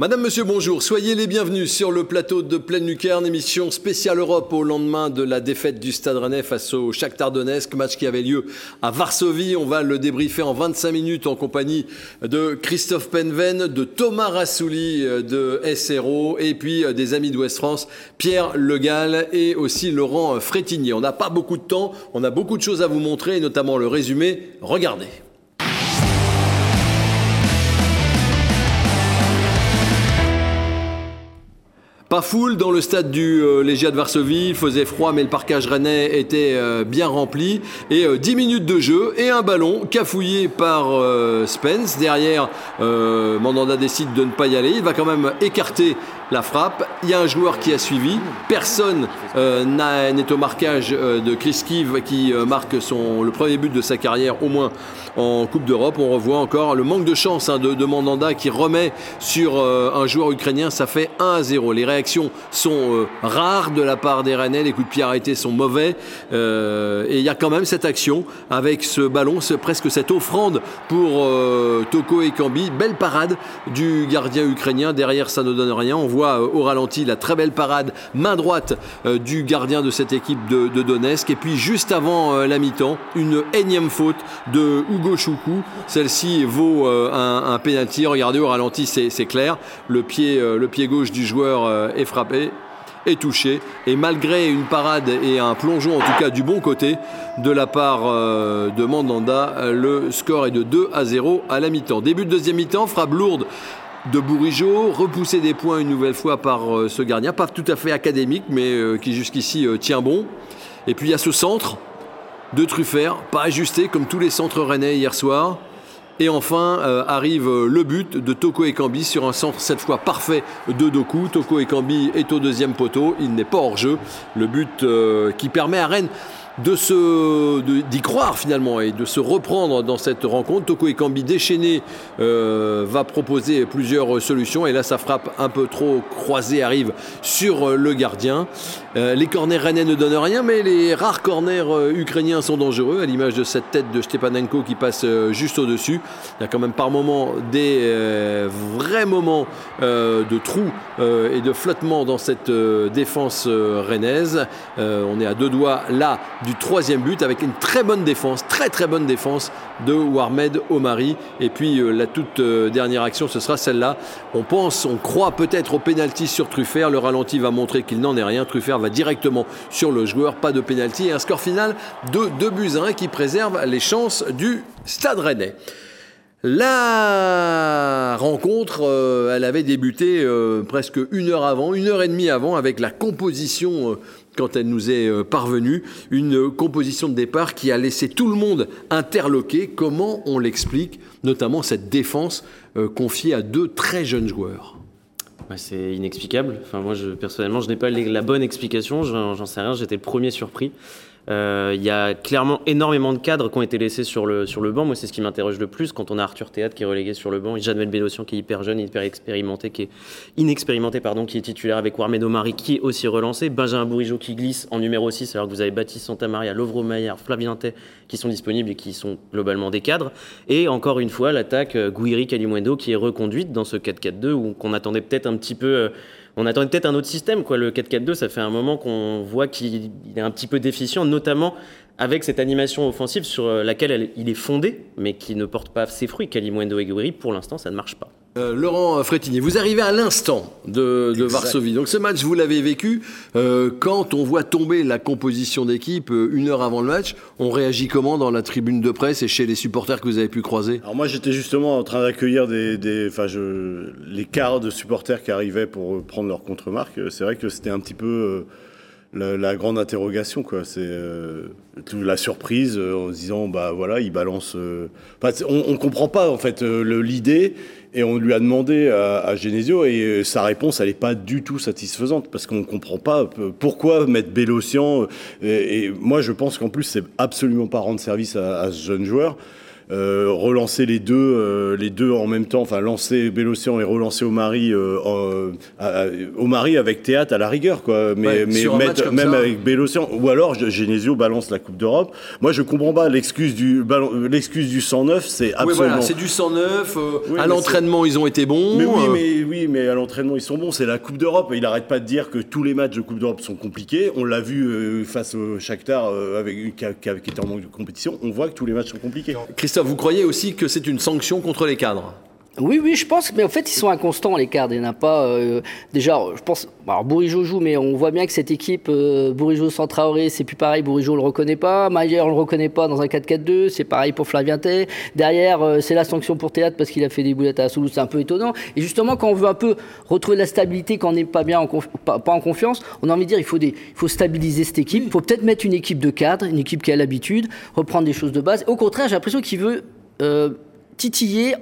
Madame, Monsieur, bonjour. Soyez les bienvenus sur le plateau de Pleine Lucarne, émission spéciale Europe au lendemain de la défaite du Stade Rennais face au Shakhtar match qui avait lieu à Varsovie. On va le débriefer en 25 minutes en compagnie de Christophe Penven, de Thomas Rassouli euh, de SRO et puis euh, des amis d'Ouest France, Pierre Legal et aussi Laurent Frétinier. On n'a pas beaucoup de temps, on a beaucoup de choses à vous montrer, notamment le résumé. Regardez. Pas foule dans le stade du euh, Légia de Varsovie, il faisait froid mais le parcage rennais était euh, bien rempli. Et 10 euh, minutes de jeu et un ballon cafouillé par Spence. Derrière, Mandanda décide de ne pas y aller, il va quand même écarter la frappe. Il y a un joueur qui a suivi. Personne euh, n'est au marquage euh, de Chris Kiv qui euh, marque son, le premier but de sa carrière, au moins en Coupe d'Europe. On revoit encore le manque de chance hein, de, Mandanda qui remet sur un joueur ukrainien. Ça fait 1 à 0. Les réactions sont rares de la part des Rennais. Les coups de pied arrêtés sont mauvais. et il y a quand même cette action avec ce ballon, presque cette offrande pour Toko et Kambi. Belle parade du gardien ukrainien. Derrière, ça ne donne rien. On voit euh, au ralenti la très belle parade main droite euh, du gardien de cette équipe de, Donetsk. Et puis juste avant euh, la mi-temps, une énième faute de Hugo Choukou. Celle-ci vaut un, penalty. Regardez au ralenti, c'est clair. Le pied, le pied gauche du joueur est frappé est touché. Et malgré une parade et un plongeon, en tout cas du bon côté, de la part de Mandanda, le score est de 2 à 0 à la mi-temps. Début de deuxième mi-temps, frappe lourde de Bourigeau, repousser des points une nouvelle fois par euh, ce gardien, pas tout à fait académique, mais euh, qui jusqu'ici euh, tient bon. Et puis il y a ce centre de Truffert, pas ajusté comme tous les centres rennais hier soir. Et enfin arrive le but de Toko Ekambi sur un centre cette fois parfait de Doku. Toko Ekambi est au deuxième poteau, il n'est pas hors jeu. Le but qui permet à Rennes de se, d'y croire finalement et de se reprendre dans cette rencontre. Toko Ekambi déchaîné euh, va proposer plusieurs solutions et là sa frappe un peu trop croisée arrive sur le gardien. Euh, les corners rennais ne donnent rien mais les rares corners euh, ukrainiens sont dangereux à l'image de cette tête de Stepanenko qui passe juste au-dessus. Il y a quand même par moments des vrais moments de trous et de flottement dans cette défense rennaise. on est à deux doigts là du troisième but avec une très bonne défense, très très bonne défense de Warmed Omari. Et puis euh, la toute euh, dernière action, ce sera celle-là. On pense, on croit peut-être au pénalty sur Truffert. Le ralenti va montrer qu'il n'en est rien. Truffert va directement sur le joueur, pas de pénalty. Et un score final de 2 buts à 1 qui préserve les chances du Stade Rennais. La rencontre, euh, elle avait débuté presque une heure avant, une heure et demie avant, avec la composition quand elle nous est euh, parvenue, une composition de départ qui a laissé tout le monde interloqué. Comment on l'explique, notamment cette défense euh, confiée à deux très jeunes joueurs? Bah, c'est inexplicable. Enfin, moi, personnellement, je n'ai pas la bonne explication. J'en sais rien. J'étais le premier surpris. Euh, il y a clairement énormément de cadres qui ont été laissés sur le, sur le banc. Moi, c'est ce qui m'interroge le plus quand on a Arthur Théâtre qui est relégué sur le banc, et Janel Bédossian qui est hyper jeune, hyper expérimenté, qui est inexpérimenté, pardon, qui est titulaire avec Warmedo Marie qui est aussi relancé, Benjamin Bourigeau qui glisse en numéro 6, alors que vous avez Baptiste Santamaria, Lovro Maillard, Flavien qui sont disponibles et qui sont globalement des cadres. Et encore une fois, l'attaque euh, Gouiri Calimuendo qui est reconduite dans ce 4-4-2 où qu'on attendait peut-être un petit peu. Euh, on attendait peut-être un autre système. Quoi. Le 4-4-2, ça fait un moment qu'on voit qu'il est un petit peu déficient, notamment avec cette animation offensive sur euh, laquelle il est fondé, mais qui ne porte pas ses fruits. Kalimundo et Guiri, pour l'instant, ça ne marche pas. Euh, Laurent Frétini, vous arrivez à l'instant de, Varsovie. Donc ce match, vous l'avez vécu. Euh, quand on voit tomber la composition d'équipe une heure avant le match, on réagit comment dans la tribune de presse et chez les supporters que vous avez pu croiser? Alors moi, j'étais justement en train d'accueillir des, les quarts de supporters qui arrivaient pour prendre leur contre-marque. C'est vrai que c'était un petit peu la, la grande interrogation, quoi. C'est euh, la surprise euh, en se disant, bah voilà, il balance. euh, enfin, c'est- on, on comprend pas en fait euh, l'idée et on lui a demandé à, à Genesio et euh, sa réponse, elle n'est pas du tout satisfaisante parce qu'on comprend pas euh, pourquoi mettre Bélocian. euh, et, et moi, je pense qu'en plus, c'est absolument pas rendre service à, à ce jeune joueur. Euh, relancer les deux, euh, les deux en même temps, enfin lancer Bélocian et relancer euh, à- à- Omari avec théâtre à la rigueur, quoi. Mais, Ouais, mettre, même ça. avec Bélocian, ou alors Genesio balance la Coupe d'Europe. Moi, je comprends pas l'excuse du, l'excuse du 109, c'est Oui, absolument. voilà, c'est du 109. euh, Oui, à l'entraînement, ils ont été bons. Mais oui, mais, oui, mais à l'entraînement, ils sont bons. C'est la Coupe d'Europe. Il n'arrête pas de dire que tous les matchs de Coupe d'Europe sont compliqués. On l'a vu euh, face au Shakhtar, euh, avec, qui était en manque de compétition. On voit que tous les matchs sont compliqués. Christophe, vous croyez aussi que c'est une sanction contre les cadres? Oui, oui, je pense, mais en fait, ils sont inconstants, les cadres. Il n'y en a pas. euh, déjà, je pense. Alors, Bourigeau joue, mais on voit bien que cette équipe, euh, Bourigeau sans c'est plus pareil. Bourigeau, on le reconnaît pas. Maillard, on le reconnaît pas dans un 4-4-2. C'est pareil pour Flavien Tay. Derrière, euh, c'est la sanction pour Théâtre parce qu'il a fait des boulettes à Toulouse. C'est un peu étonnant. Et justement, quand on veut un peu retrouver la stabilité, quand on n'est pas bien, en pas, en confiance, on a envie de dire il faut, il faut stabiliser cette équipe. Il faut peut-être mettre une équipe de cadres, une équipe qui a l'habitude, reprendre des choses de base. Au contraire, j'ai l'impression qu'il veut. euh, titiller,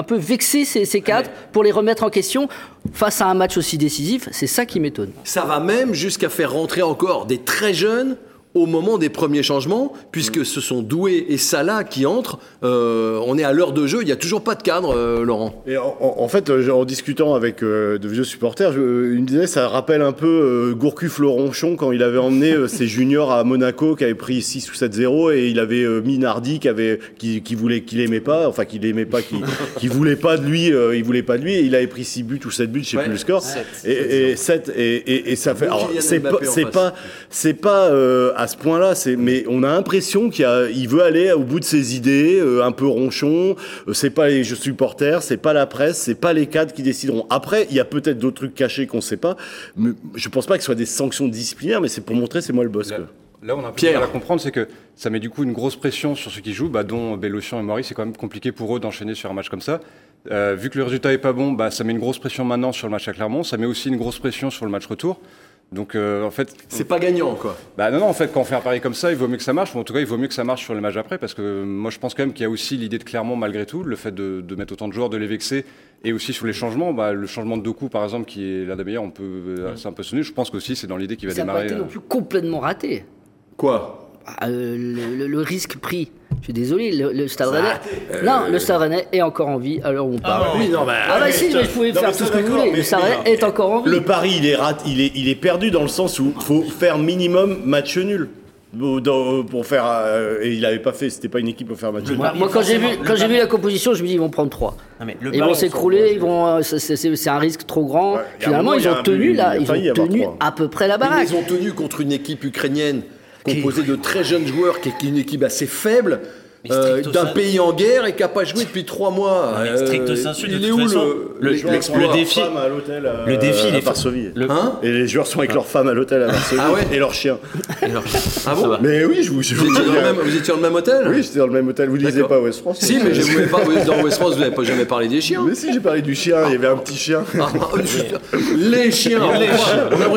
un peu vexer ces, ces cadres pour les remettre en question face à un match aussi décisif. C'est ça qui m'étonne. Ça va même jusqu'à faire rentrer encore des très jeunes au moment des premiers changements, puisque ce sont Doué et Salah qui entrent. Euh, on est à l'heure de jeu, il n'y a toujours pas de cadre, euh, Laurent. Et en, fait, euh, en discutant avec euh, de vieux supporters, je, il me disait ça rappelle un peu Gourcuff Laurentchon quand il avait emmené ses juniors à Monaco, qui avait pris 6 ou 7-0, et il avait mis Nardi qui avait qui, qui voulait qu'il aimait pas, enfin qu'il aimait pas, qui qui voulait pas de lui, il voulait pas de lui, et il avait pris 6 buts ou 7 buts, je sais Ouais, plus le score. sept. Et, et 7 et, et, et ça fait. C'est pas c'est pas à ce point-là, c'est mais on a l'impression qu'il veut aller au bout de ses idées, euh, un peu ronchon. Euh, c'est pas les supporters, c'est pas la presse, c'est pas les cadres qui décideront. Après, il y a peut-être d'autres trucs cachés qu'on sait pas. Mais je pense pas que ce soit des sanctions disciplinaires, mais c'est pour montrer c'est moi le boss. Là, là, on a un peu à comprendre, c'est que ça met du coup une grosse pression sur ceux qui jouent, bah, dont Bélocian et Maurice. C'est quand même compliqué pour eux d'enchaîner sur un match comme ça. Euh, vu que le résultat est pas bon, bah, ça met une grosse pression maintenant sur le match à Clermont. Ça met aussi une grosse pression sur le match retour. Donc euh, en fait, C'est pas gagnant, quoi. bah non, non, en fait, quand on fait un pari comme ça, il vaut mieux que ça marche. Ou en tout cas, il vaut mieux que ça marche sur le match après, parce que moi, je pense quand même qu'il y a aussi l'idée de Clermont, malgré tout, le fait de, de mettre autant de joueurs, de les vexer, et aussi sur les changements. Bah, le changement de Doku, par exemple, qui est l'un des meilleurs, on peut, euh, c'est un peu sonné. Je pense qu'aussi, c'est dans l'idée qu'il va Ça n'a pas démarrer. été non euh, plus complètement raté. Quoi? Ah, euh, le, le- le risque pris. Je suis désolé, le, le Stade Rennais. Non, le Stade Rennais est encore en vie à l'heure où on parle. Oui, non, bah, Ah, bah si, mais je pouvais Non, faire tout ce que vous voulez. Le Stade Rennais est encore en vie. Le pari, il est, rat, il, est, il est perdu dans le sens où faut faire minimum match nul. Dans- Pour faire, euh, et il avait pas fait, c'était pas une équipe pour faire match nul. Moi, moi, quand j'ai vu, quand j'ai vu la composition, je me dis ils vont prendre 3. Non, mais le Ils vont s'écrouler, ils vont. euh, c'est- un risque trop grand. Ouais, il Finalement, moment, il ils ont tenu là, il ils ont tenu à peu près la Mais baraque. ils ont tenu contre une équipe ukrainienne composée de très jeunes joueurs, qui est une équipe assez faible. Euh, d'un pays en guerre et qui n'a pas joué depuis trois mois. Non, mais Euh, stricto sensu, de il est où le, L'exploit le défi- à l'hôtel à, le défi, il est Varsovie. le- Hein Et les joueurs sont avec leurs femmes à l'hôtel à Varsovie Ah ouais et leurs chiens. Ah bon. Mais oui, je vous, je vous, vous étiez dis, dans le euh, même, vous étiez dans le même hôtel Oui, j'étais dans le même hôtel. Vous lisez D'accord. pas West France Si, mais je voulais pas, dans West France, vous n'avez pas jamais parlé des chiens. Mais si, j'ai parlé du chien. Il y avait un petit chien. Ah, les chiens, on a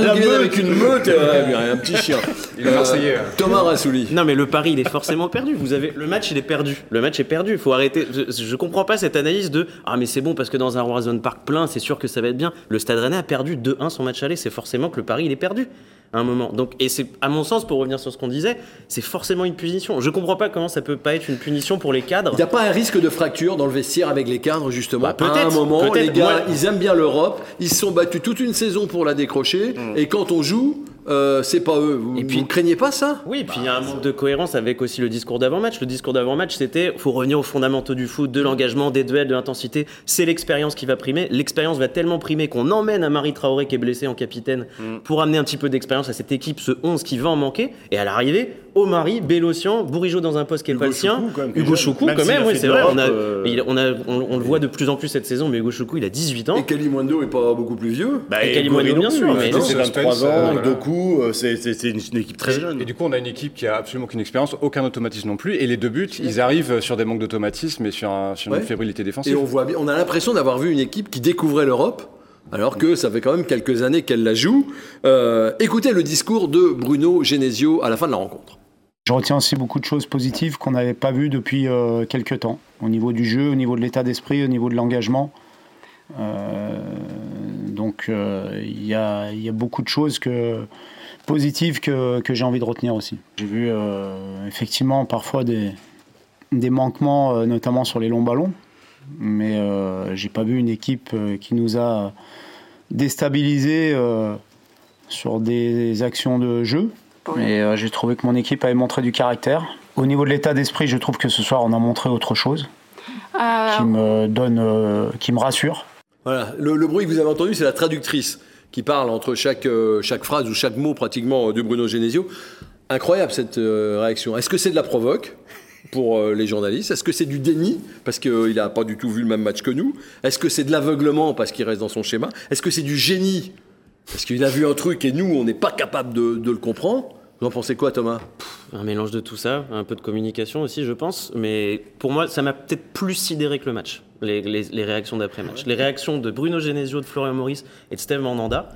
l'impression avec une meute, euh, un petit chien. Il est Marseillais, euh. Thomas Rassouli. Non mais le pari il est forcément perdu. Vous avez le match il est perdu. Le match est perdu. Il faut arrêter. Je, je comprends pas cette analyse de ah mais c'est bon parce que dans un Horizon Park plein c'est sûr que ça va être bien. Le Stade Rennais a perdu 2-1 son match aller. C'est forcément que le pari il est perdu à un moment. Donc et c'est à mon sens pour revenir sur ce qu'on disait c'est forcément une punition. Je comprends pas comment ça peut pas être une punition pour les cadres. Il n'y a pas un risque de fracture dans le vestiaire avec les cadres, justement Bah, peut-être, À un moment, les gars, Moi- ils aiment bien l'Europe, ils se sont battus toute une saison pour la décrocher, et quand on joue, euh, c'est pas eux. Vous, Et puis- vous craignez pas ça? Oui, et puis il y a un manque de cohérence avec aussi le discours d'avant-match. Le discours d'avant-match, c'était faut revenir aux fondamentaux du foot, de l'engagement, des duels, de l'intensité. C'est l'expérience qui va primer. L'expérience va tellement primer qu'on emmène un Marie Traoré qui est blessé en capitaine pour amener un petit peu d'expérience à cette équipe, ce 11 qui va en manquer. Et à l'arrivée, Omari, Bélocian, Bourigeau dans un poste qui est pas le sien, Hugo. Choukou quand même, oui, fait c'est de vrai. On, a, l'Europe, euh, il- on, a- on- on le voit de plus en plus cette saison, mais Hugo Choukou, il a 18 ans. Et Kalimundo est pas beaucoup plus vieux Bah, Et Kalimundo, bien sûr, mais c'est c'est 23 Spence, ans. Doku, euh, c'est une, une équipe très jeune. Et du coup, on a une équipe qui a absolument aucune expérience, aucun automatisme non plus. Et les deux buts, ils arrivent sur des manques d'automatisme et sur, un- sur Ouais. une fébrilité Et défensive. on voit bien, on a l'impression d'avoir vu une équipe qui découvrait l'Europe alors que ça fait quand même quelques années qu'elle la joue. Euh, écoutez le discours de Bruno Genesio à la fin de la rencontre. Je retiens aussi beaucoup de choses positives qu'on n'avait pas vues depuis euh, quelques temps, au niveau du jeu, au niveau de l'état d'esprit, au niveau de l'engagement. Euh, donc euh, il y, a, y, a, beaucoup de choses que, positives que, que j'ai envie de retenir aussi. J'ai vu euh, effectivement parfois des, des manquements, euh, notamment sur les longs ballons, mais j'ai pas vu une équipe qui nous a déstabilisé sur des actions de jeu. Et j'ai trouvé que mon équipe avait montré du caractère. Au niveau de l'état d'esprit, je trouve que ce soir on a montré autre chose qui me donne, qui me rassure. Voilà, le, bruit que vous avez entendu, c'est la traductrice qui parle entre chaque, euh, chaque phrase ou chaque mot pratiquement de Bruno Genesio. Incroyable cette euh, réaction. Est-ce que c'est de la provoque pour euh, les journalistes? Est-ce que c'est du déni parce qu'il n'a pas du tout vu le même match que nous? Est-ce que c'est de l'aveuglement parce qu'il reste dans son schéma? Est-ce que c'est du génie parce qu'il a vu un truc et nous, on n'est pas capable de, de le comprendre? Vous en pensez quoi, Thomas? Un mélange de tout ça, un peu de communication aussi, je pense. Mais pour moi, ça m'a peut-être plus sidéré que le match, les, les, les réactions d'après-match. Les réactions de Bruno Genesio, de Florian Maurice et de Steve Mandanda.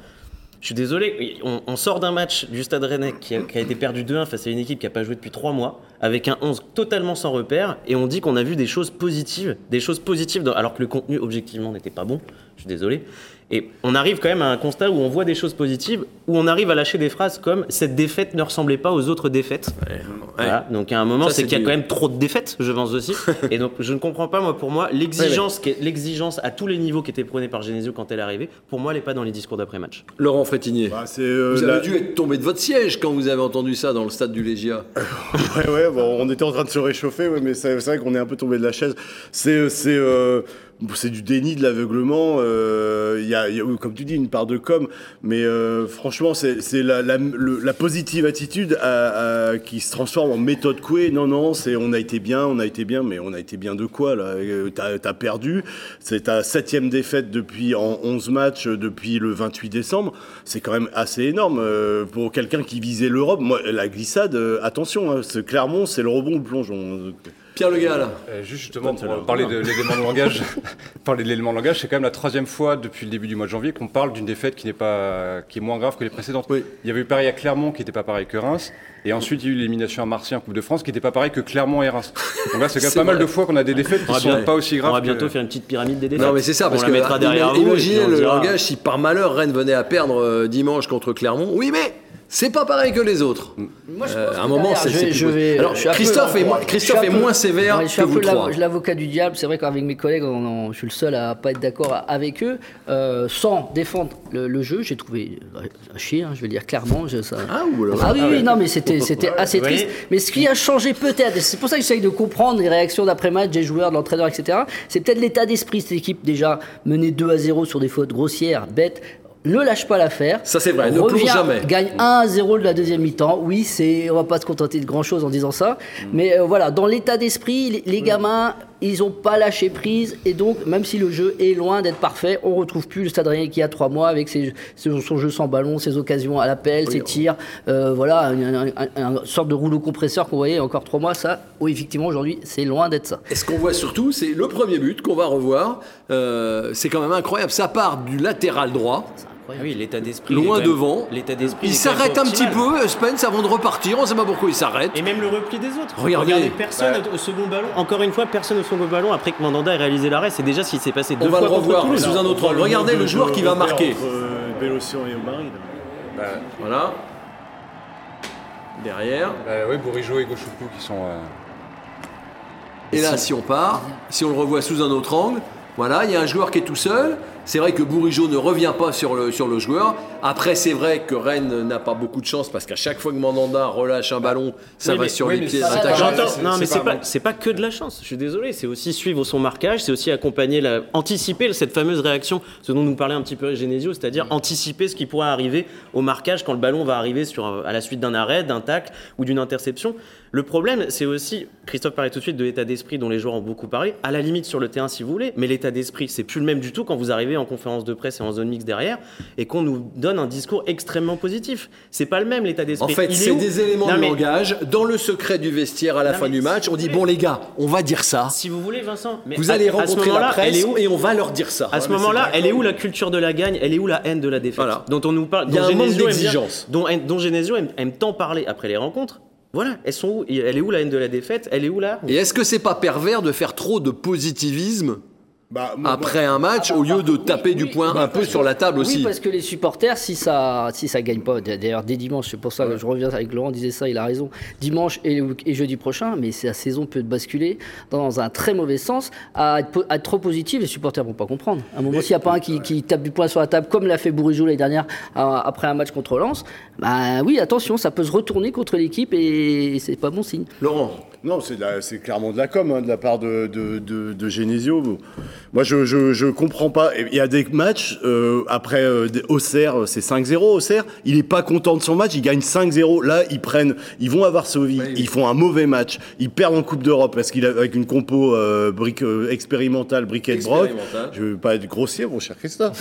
Je suis désolé, on, on sort d'un match du Stade Rennais qui a, qui a été perdu 2-1 face à une équipe qui n'a pas joué depuis 3 mois, avec un 11 totalement sans repère, et on dit qu'on a vu des choses positives, des choses positives, dans, alors que le contenu objectivement n'était pas bon. Je suis désolé. Et on arrive quand même à un constat où on voit des choses positives, où on arrive à lâcher des phrases comme cette défaite ne ressemblait pas aux autres défaites. Ouais, voilà. Donc à un moment, c'est qu'il y a du... quand même trop de défaites, je pense aussi. et donc je ne comprends pas, moi, pour moi, l'exigence ouais, l'exigence à tous les niveaux qui était prônée par Genesio quand elle est arrivée, pour moi, elle n'est pas dans les discours d'après-match. Laurent Frétinier, bah, euh, vous avez dû être tombé de votre siège quand vous avez entendu ça dans le stade du Légia. ouais, ouais, bon, on était en train de se réchauffer, ouais, mais c'est vrai qu'on est un peu tombé de la chaise. C'est. Euh, c'est du déni, de l'aveuglement. Il euh, y, a, y, a, comme tu dis, une part de com, mais euh, franchement, c'est la, positive attitude qui se transforme en méthode couée. Non, non, c'est on a été bien, on a été bien, mais on a été bien de quoi là T'as as perdu. C'est ta septième défaite depuis en 11 matchs depuis le 28 décembre. C'est quand même assez énorme euh, pour quelqu'un qui visait l'Europe. Moi, la glissade, euh, attention, hein, Clermont, c'est le rebond, le plongeon. Pierre Le Gall. Euh, juste justement, pour parler de l'élément de langage, parler de l'élément de langage, c'est quand même la troisième fois depuis le début du mois de janvier qu'on parle d'une défaite qui n'est pas, qui est moins grave que les précédentes. Oui. Il y avait eu pareil à Clermont qui n'était pas pareil que Reims, et ensuite il y a eu l'élimination à Marseille en Coupe de France qui n'était pas pareil que Clermont et Reims. Donc là, c'est quand même pas vrai. mal de fois qu'on a des défaites qui ne sont pas aussi graves. On va bientôt que... faire une petite pyramide des défaites. Non, mais c'est ça, parce on que la mettra derrière imaginez vous, le langage si par malheur Rennes venait à perdre euh, dimanche contre Clermont. Oui, mais c'est pas pareil que les autres. Moi, je euh, à un moment, c'est. Je, vais. Alors, Christophe, peu, est, moi, Christophe est, moins sévère ouais, que vous trois. l'avocat du diable. C'est vrai qu'avec mes collègues, on, on, je suis le seul à pas être d'accord avec eux. Euh, sans défendre le, le jeu, j'ai trouvé à chier. Hein, je vais dire clairement. Je, ça... Ah, ou alors, ah oui, ah, oui, non, mais c'était c'était assez triste. Mais ce qui a changé peut-être, c'est pour ça que j'essaye de comprendre les réactions d'après-match des joueurs, de l'entraîneur, etc. C'est peut-être l'état d'esprit de cette équipe déjà menée 2 à 0 sur des fautes grossières, bêtes ne lâche pas l'affaire. Ça c'est vrai, ne plonge jamais. Gagne 1-0 de la deuxième mi-temps. Oui, c'est, on va pas se contenter de grand chose en disant ça, mm. mais euh, voilà, dans l'état d'esprit, les, les, gamins, ils ont pas lâché prise et donc même si le jeu est loin d'être parfait, on retrouve plus le Stade Rennais qui a trois mois avec ses, son jeu sans ballon, ses occasions à l'appel, oui, ses tirs, euh, voilà, une, sorte de rouleau compresseur qu'on voyait encore trois mois. Ça, oui, effectivement, aujourd'hui, c'est loin d'être ça. Et ce qu'on voit surtout, c'est le premier but qu'on va revoir. Euh, c'est quand même incroyable. Ça part du latéral droit. Ah oui, l'état d'esprit. Loin devant. L'état d'esprit. Il s'arrête un petit peu, Spence, avant de repartir. On ne sait pas pourquoi il s'arrête. Et même le repli des autres. Regardez, Regardez personne ouais. au second ballon. Encore une fois, personne au second ballon après que Mandanda ait réalisé l'arrêt. C'est déjà ce qui s'est passé deux on fois. On va le revoir sous un autre angle. Regardez le, le joueur qui va marquer. Entre Bélocian et Omari. Bah, voilà. Derrière. Bah, oui, Bourigeau et Gauchoukou qui sont. Euh... Et là, si on part, si on le revoit sous un autre angle, voilà, il y a un joueur qui est tout seul. C'est vrai que Bourigeau ne revient pas sur le, sur le joueur. Après, c'est vrai que Rennes n'a pas beaucoup de chance parce qu'à chaque fois que Mandanda relâche un ballon, ça oui, va mais, sur oui, les pieds de l'attaquant. Non, mais c'est pas, pas, pas, que de la chance. Je suis désolé. C'est aussi suivre son marquage, c'est aussi accompagner, la, anticiper cette fameuse réaction, ce dont nous parlait un petit peu Genesio, c'est-à-dire mmh. anticiper ce qui pourrait arriver au marquage quand le ballon va arriver sur, à la suite d'un arrêt, d'un tacle ou d'une interception. Le problème, c'est aussi, Christophe parlait tout de suite de l'état d'esprit dont les joueurs ont beaucoup parlé, à la limite sur le terrain si vous voulez, mais l'état d'esprit, c'est plus le même du tout quand vous arrivez en conférence de presse et en zone mixte derrière et qu'on nous donne un discours extrêmement positif. C'est pas le même l'état En d'esprit. fait, Il est c'est des éléments Non, de mais langage. Dans le secret du vestiaire à la Non, fin du match, on dit bon les gars, on va dire ça. Si vous voulez, Vincent, mais Vous à- allez rencontrer la presse est où et on va leur dire ça. À ce Ouais, moment-là, elle est où la culture de la gagne? Elle est où la haine de la défaite? Voilà. Dont on nous parle. Il y a un manque d'exigence. Dont, dont Genesio aime, aime tant parler après les rencontres. Voilà, elles sont où? Elle est où la haine de la défaite? Elle est où là? Et est-ce que c'est pas pervers de faire trop de positivisme Bah, moi- après un match au lieu de taper du poing un peu sur la table Oui, aussi parce que les supporters, si ça, si ça gagne pas, d'ailleurs dès dimanche, c'est pour ça que je reviens avec Laurent disait ça, il a raison. Dimanche et, jeudi prochain, mais c'est la saison peut basculer dans un très mauvais sens. À être, po- à être trop positif, les supporters vont pas comprendre. À un moment, s'il n'y a pas un qui, qui tape du poing sur la table, comme l'a fait Bourigeau l'année dernière euh, après un match contre Lens, bah oui, attention, ça peut se retourner contre l'équipe et c'est pas bon signe. Laurent, Non, c'est clairement de la com hein, de la part de, de, de- de Genesio. Moi, je, je, je comprends pas. Il y a des matchs, euh, après euh, Auxerre, c'est 5-0. Auxerre, il est pas content de son match, il gagne 5-0. Là, ils prennent, ils vont à Varsovie, ils font un mauvais match, ils perdent en Coupe d'Europe parce qu'il a avec une compo euh, brique euh, expérimentale, briquet de broc. Je veux pas être grossier, mon cher Christophe.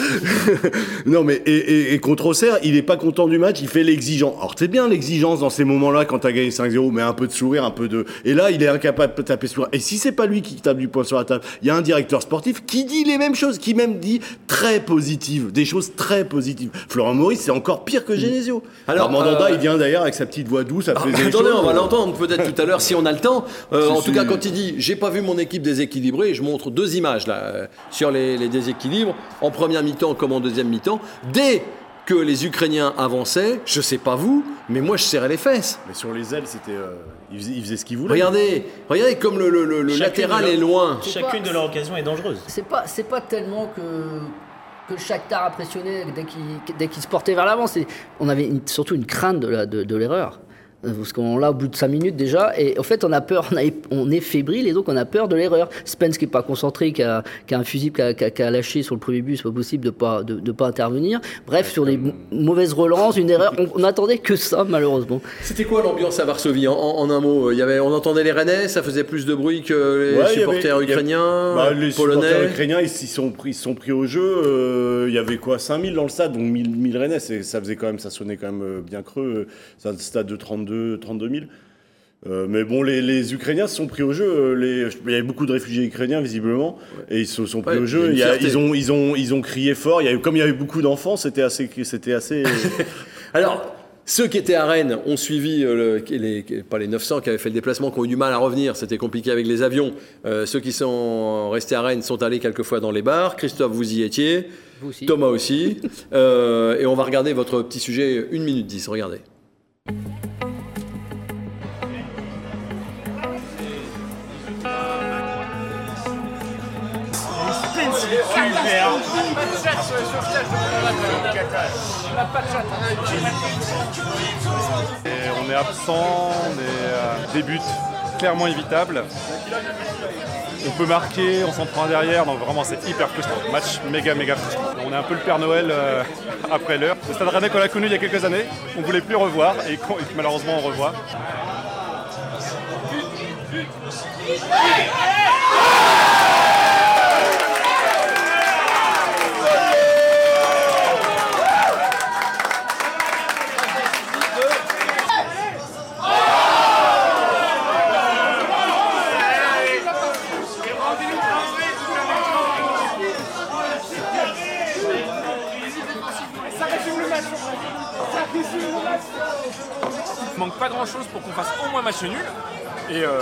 non, mais et, et- et contre Auxerre, il est pas content du match, il fait l'exigeant. Alors c'est bien l'exigence dans ces moments-là quand t'as gagné 5-0, mais un peu de sourire, un peu de. Et là, il est incapable de taper sur. Et si c'est pas lui qui tape du poing sur la table, il y a un directeur sportif qui dit les mêmes choses, qui même dit très positives, des choses très positives. Florent Maurice, c'est encore pire que Genesio. Alors, Mandanda, euh, il vient d'ailleurs avec sa petite voix douce, Ah, attendez, choses. on va l'entendre peut-être tout à l'heure si on a le temps. Euh, en tout cas, quand il dit j'ai pas vu mon équipe déséquilibrée, je montre deux images là euh, sur les, les déséquilibres en première mi-temps comme en deuxième mi-temps. Dès que les Ukrainiens avançaient, je sais pas vous, mais moi je serrais les fesses. Mais sur les ailes, c'était. euh, il, faisait, il faisait ce qu'il voulait. Regardez, regardez comme le, le- le- le Chacune latéral leur- est loin. Chacune de leurs occasions est dangereuse. C'est pas, c'est pas tellement que que Shakhtar impressionnait dès qu'il dès qu'il se portait vers l'avant. C'est- On avait une- surtout une crainte de la- de, de l'erreur. Euh, Parce qu'on l'a au bout de 5 minutes déjà, et en fait on a peur, on, a- on est fébrile et donc on a peur de l'erreur. Spence qui est pas concentré, qui a, qui a un fusible qui a, qui a- qui a lâché sur le premier but, c'est pas possible de pas de, de pas intervenir. Bref, sur des mauvaises relances, une erreur, on, on attendait que ça malheureusement. C'était quoi l'ambiance à Varsovie? En, en- en un mot il y avait, On entendait les Rennais, ça faisait plus de bruit que les Ouais, supporters avait- ukrainiens, Bah, les supporters polonais? ukrainiens, ils s'y sont pris, ils se sont pris au jeu. euh, Il y avait quoi? 5000 dans le stade, donc 1000, 1000 Rennais. Ça faisait quand même, ça sonnait quand même euh, bien creux. euh, C'est un stade de 32, 32 000. Euh, mais bon, les, les Ukrainiens se sont pris au jeu. euh, Les, il y avait beaucoup de réfugiés ukrainiens visiblement, et ils se sont pris Ouais, au jeu. une Il y a- fierté. ils ont, ils ont, ils ont crié fort. Il y a eu, comme il y avait beaucoup d'enfants, c'était assez, c'était assez. Alors, ceux qui étaient à Rennes ont suivi, euh, le- les, pas les 900 qui avaient fait le déplacement, qui ont eu du mal à revenir, c'était compliqué avec les avions. Euh, ceux qui sont restés à Rennes sont allés quelquefois dans les bars. Christophe, vous y étiez. Vous aussi. Thomas aussi. Euh, et on va regarder votre petit sujet, 1 minute 10, regardez. Et on est absent, on est euh, des buts clairement évitables. On peut marquer, on s'en prend derrière, donc vraiment c'est hyper frustrant. Match méga méga frustrant. On est un peu le Père Noël euh, après l'heure. Le Stade Rennais qu'on a connu il y a quelques années, on voulait plus revoir et, malheureusement on revoit manque pas grand chose pour qu'on fasse au moins match nul. Et, euh,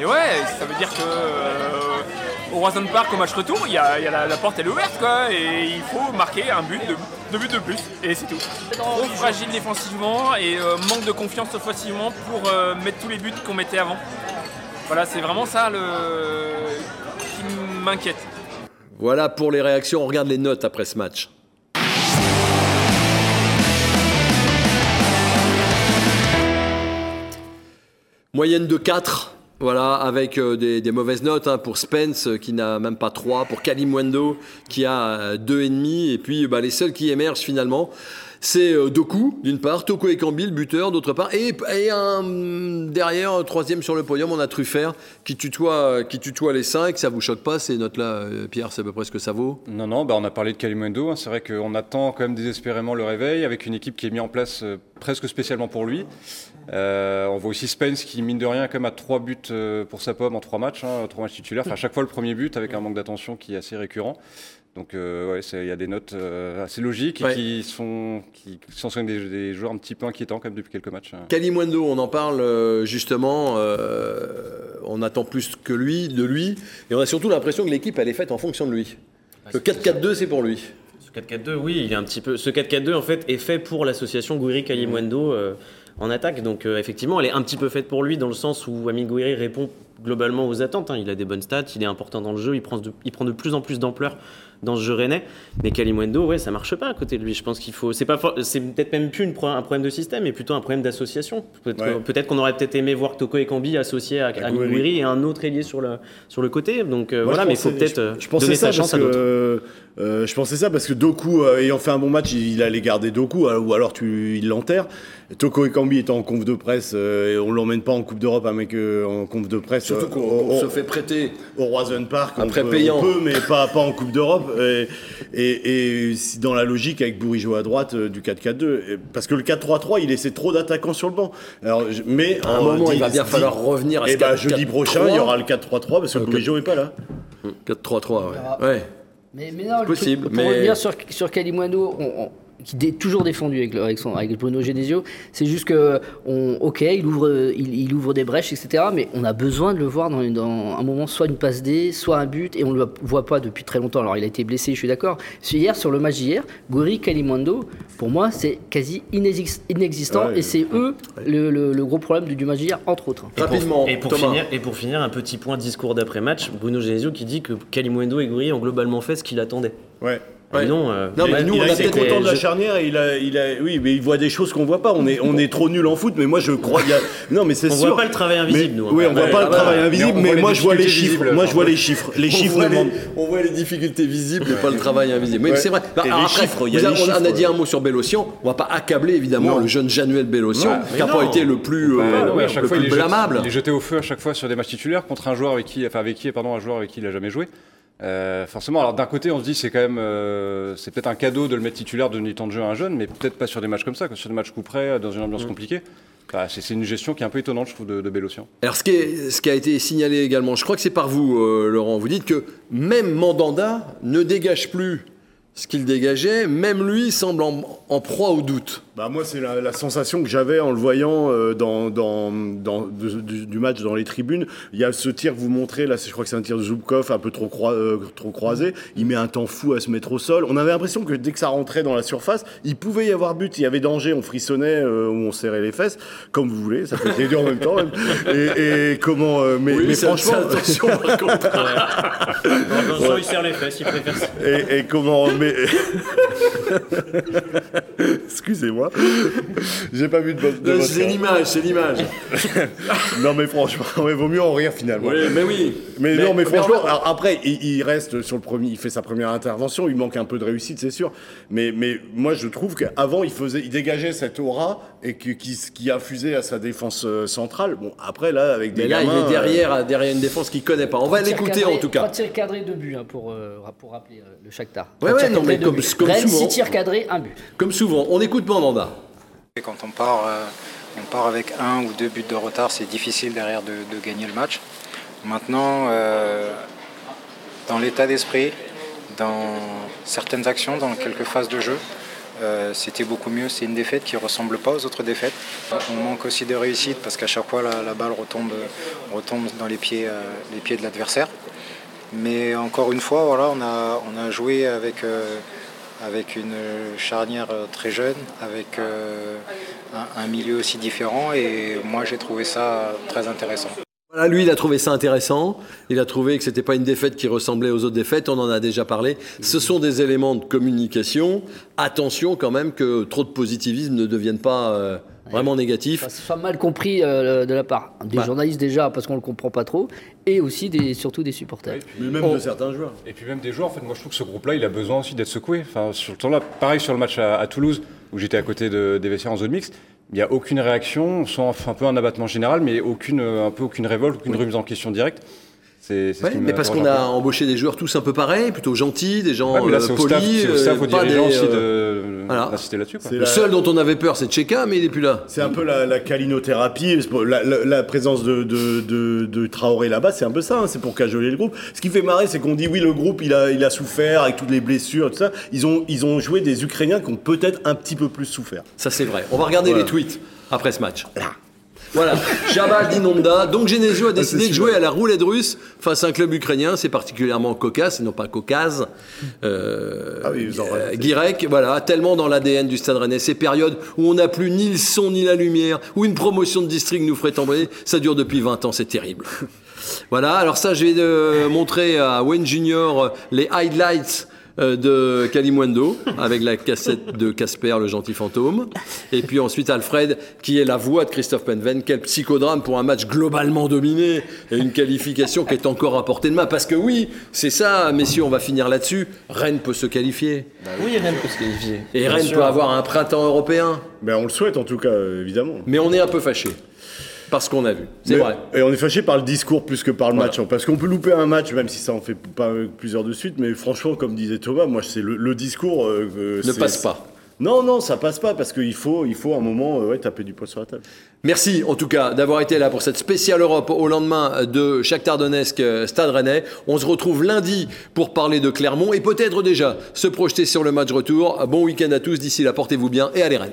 et ouais, ça veut dire que euh, au Roison Park, au match retour, il y a, il y a la, la porte elle est ouverte quoi. Et il faut marquer un but, de, deux buts de plus. Et c'est tout. Trop fragile défensivement et euh, manque de confiance offensivement pour euh, mettre tous les buts qu'on mettait avant. Voilà, c'est vraiment ça le qui m'inquiète. Voilà pour les réactions. On regarde les notes après ce match. Moyenne de 4. Voilà, avec euh, des, mauvaises notes hein, pour Spence euh, qui n'a même pas 3, pour Kalimwendo qui a euh, 2,5, et puis bah, les seuls qui émergent finalement, C'est euh, Doku, d'une part, Toko Ekambi, le buteur, d'autre part, et, et mm, derrière, troisième sur le podium, on a Truffert qui tutoie, qui tutoie les cinq. Ça vous choque pas ces notes-là, Pierre C'est à peu près ce que ça vaut? Non, non, bah on a parlé de Kalimundo. hein. C'est vrai qu'on attend quand même désespérément le réveil avec une équipe qui est mise en place presque spécialement pour lui. Euh, on voit aussi Spence qui, mine de rien, quand même a trois buts euh, pour sa pomme en trois matchs, hein, trois matchs titulaires. Enfin, à chaque fois le premier but avec un manque d'attention qui est assez récurrent. Donc, euh, ouais, il y a des notes euh, assez logiques et Ouais. qui sont, qui sont des, des joueurs un petit peu inquiétants quand même depuis quelques matchs. hein. Kalimundo, on en parle euh, justement. euh, on attend plus que lui, de lui, et on a surtout l'impression que l'équipe elle est faite en fonction de lui. Le 4-4-2, c'est pour lui. Ce 4-4-2, oui, il est un petit peu. Ce 4-4-2, en fait, est fait pour l'association Gouiri Kalimwendo euh, en attaque. Donc, euh, effectivement, elle est un petit peu faite pour lui dans le sens où Amine Gouiri répond globalement aux attentes. hein. Il a des bonnes stats, il est important dans le jeu, il prend de, il prend de plus en plus d'ampleur dans ce jeu rennais. Mais Kalimwendo, ouais, ça marche pas à côté de lui. Je pense qu'il faut. C'est pas, for- c'est peut-être même plus une pro- un problème de système, mais plutôt un problème d'association. Peut-être Ouais. qu'on aurait peut-être aimé voir Toko Ekambi associé à, Amine Gouiri. Gouiri et un autre ailier sur le, sur le côté. Donc euh, Moi, voilà, je mais il faut pensais- peut-être je, donner sa chance parce à que, d'autres. euh, je pensais ça parce que Doku euh, ayant fait un bon match, il, il allait garder Doku euh, ou alors tu il l'enterre. Toko Ekambi étant en conf de presse, et on l'emmène pas en Coupe d'Europe un mec en conf de presse. Surtout euh, qu'on se fait prêter. au Roison Park, Après on peut, payant. on peut, mais pas, pas en Coupe d'Europe. Et, et, et si dans la logique avec Bourigeau à droite euh, du 4-4-2, Et- parce que le 4-3-3, il laissait trop d'attaquants sur le banc. Alors, mais À un en moment, il va bien falloir revenir à Et ce bah, 4-4-3. jeudi prochain, il y aura le 4-3-3 parce que Ok. Bourigeau est pas là. 4-3-3, ouais. ouais. Mais, mais non, le Possible, truc- pour mais- revenir sur, sur Kalimundo, on, on- qui est toujours défendu avec, le- avec, son, avec Bruno Genesio, c'est juste que, on, ok, il ouvre, il, il ouvre des brèches, etc. Mais on a besoin de le voir dans, dans un moment, soit une passe D, soit un but, et on ne le voit pas depuis très longtemps. Alors il a été blessé, je suis d'accord. Hier, sur le match d'hier, Gori Kalimundo, pour moi, c'est quasi inexis- inexistant, Ouais, et c'est eux le, le- le gros problème du, du match d'hier, entre autres. Et pour- Rapidement, et pour, finir, et pour finir, un petit point discours d'après-match, Bruno Genesio qui dit que Kalimundo et Gouiri ont globalement fait ce qu'il attendait. Ouais. Ouais. Et non, euh, Non, mais nous, il on a peut-être- content de la charnière et il a, il a, oui, mais il voit des choses qu'on voit pas. On est, on est trop nul en foot, mais moi je crois. y a- Non, mais c'est On sûr. voit pas le travail invisible, Mais- nous, hein. Oui, on voit Ouais, pas le bah, travail mais invisible, on mais voit les moi je vois les difficultés chiffres. visibles, Moi je vois les chiffres. Les On chiffres voit, les, on voit les difficultés visibles et pas le travail invisible. Ouais. c'est vrai. Les Alors chiffres, il y a avez- on a dit un mot sur Bélocian. On va pas accabler évidemment le jeune Januel Bélocian, qui n'a mais pas été le plus, Bah, euh, blâmable. il est jeté au feu à chaque fois sur des matchs titulaires contre un joueur avec qui, enfin avec qui, pardon, un joueur avec qui il a jamais joué. Euh, forcément, alors d'un côté, on se dit c'est quand même, euh, c'est peut-être un cadeau de le mettre titulaire, de donner temps de jeu à un jeune, mais peut-être pas sur des matchs comme ça, quoi, sur des matchs coup près, dans une ambiance compliquée. Bah, c'est c'est une gestion qui est un peu étonnante, je trouve, de, de Bélocian. Alors, ce qui, est- ce qui a été signalé également, je crois que c'est par vous, euh, Laurent, vous dites que même Mandanda ne dégage plus ce qu'il dégageait, même lui semble en, en proie au doute. Bah moi, c'est la, la sensation que j'avais en le voyant euh, dans, dans, dans- de- du, du match dans les tribunes. Il y a ce tir que vous montrez, là, je crois que c'est un tir de Zubkov un peu trop, croi- euh, trop croisé. Il met un temps fou à se mettre au sol. On avait l'impression que dès que ça rentrait dans la surface, il pouvait y avoir but, il y avait danger, on frissonnait euh, ou on serrait les fesses, comme vous voulez, ça peut être deux en même temps. même. Et, et comment, euh, mais, mais c'est- franchement, attention par contre. Vincent, il serre les fesses, il préfère ça. et, et comment, mais excusez-moi, j'ai pas vu de, bonne- de votre c'est l'image, c'est l'image. Non mais franchement, il vaut mieux en rire finalement. Oui, mais oui. Mais, Mais- non, mais mais franchement, alors après, il, il reste sur le premier, il fait sa première intervention, il manque un peu de réussite, c'est sûr. Mais, mais moi, je trouve qu'avant, il faisait, il dégageait cette aura et qui, qui infusait à sa défense euh, centrale. Bon, après là, avec des Mais là, il est derrière, derrière une défense qu'il connaît pas. On va l'écouter en tout cas. Trois tirs cadrés, deux buts hein, pour, euh, pour rappeler euh, le Shakhtar. Ouais, non, mais comme- buts. comme Rennes, souvent. six tirs cadrés, un but. Comme souvent, on écoute Mandanda. Et Quand on part, euh, on part avec un ou deux buts de retard, c'est difficile derrière de, de gagner le match. Maintenant, euh, dans l'état d'esprit, dans certaines actions, dans quelques phases de jeu, euh, c'était beaucoup mieux. C'est une défaite qui ne ressemble pas aux autres défaites. On manque aussi de réussite parce qu'à chaque fois la, balle retombe, retombe dans les pieds, euh, les pieds de l'adversaire. Mais encore une fois, voilà, on, a, on a joué avec, euh, avec une charnière euh, très jeune, avec un, un milieu aussi différent et moi j'ai trouvé ça très intéressant. Voilà, lui, il a trouvé ça intéressant. Il a trouvé que c'était pas une défaite qui ressemblait aux autres défaites. On en a déjà parlé. Ce sont des éléments de communication. Attention quand même que trop de positivisme ne devienne pas euh, vraiment négatif. Ça soit mal compris euh, de la part des Bah. journalistes déjà parce qu'on le comprend pas trop et aussi des, surtout des supporters. mais même On- de certains joueurs. Et puis même des joueurs, en fait, moi je trouve que ce groupe-là, il a besoin aussi d'être secoué. Enfin, sur le temps-là, pareil sur le match à, à Toulouse, où j'étais à côté de, des vestiaires en zone mixte. Il n'y a aucune réaction, on sent un peu un abattement général, mais aucune, un peu aucune révolte, aucune remise en question directe. C'est, Ouais, mais parce qu'on a embauché des joueurs tous un peu pareils, plutôt gentils, des gens Ouais, là, euh, c'est au polis. staff, c'est au staff, euh, aux pas des, aussi euh, de- voilà. là-dessus. quoi. C'est Le la- seul dont on avait peur, c'est Tcheka, mais il est plus là. C'est un peu la, la calinothérapie. La, la- la présence de, de, de- de Traoré là-bas, c'est un peu ça. hein, c'est pour cajoler le groupe. Ce qui fait marrer, c'est qu'on dit oui, le groupe, il a, il a souffert avec toutes les blessures, tout ça. Ils ont, ils ont joué des Ukrainiens qui ont peut-être un petit peu plus souffert. Ça, c'est vrai. On va regarder Voilà. les tweets après ce match. Voilà, Jabal Dinonda. Donc Genesio a décidé c'est de jouer à la roulette russe face à un club ukrainien. C'est particulièrement cocasse, et non pas caucase. Euh, Ah oui, vous en euh. Guirec, voilà, tellement dans l'ADN du Stade Rennais. Ces périodes où on n'a plus ni le son ni la lumière, où une promotion de district nous ferait tomber, ça dure depuis 20 ans, c'est terrible. Voilà, alors ça, je vais euh, montrer à Wayne Junior euh, les highlights de Kalimwendo avec la cassette de Casper, le gentil fantôme. Et puis ensuite Alfred, qui est la voix de Christophe Penven. Quel psychodrame pour un match globalement dominé et une qualification qui est encore à portée de main. Parce que oui, c'est ça, messieurs, on va finir là-dessus. Rennes peut se qualifier. Oui, Rennes peut se qualifier. Et Bien Rennes sûr. peut avoir un printemps européen. Ben, on le souhaite en tout cas, euh, évidemment. Mais on est un peu fâché. Parce qu'on a vu. C'est vrai. Et on est fâché par le discours plus que par le Voilà. match. hein, Parce qu'on peut louper un match, même si ça en fait pas plusieurs de suite. Mais franchement, comme disait Thomas, moi, c'est le, le discours. euh, euh, Ne passe pas. Non, non, ça passe pas parce qu'il faut, il faut à un moment euh, ouais, taper du poing sur la table. Merci en tout cas d'avoir été là pour cette spéciale Europe au lendemain de Shakhtar Donetsk euh, Stade Rennais. On se retrouve lundi pour parler de Clermont et peut-être déjà se projeter sur le match retour. Bon week-end à tous, d'ici là portez-vous bien et allez Rennes.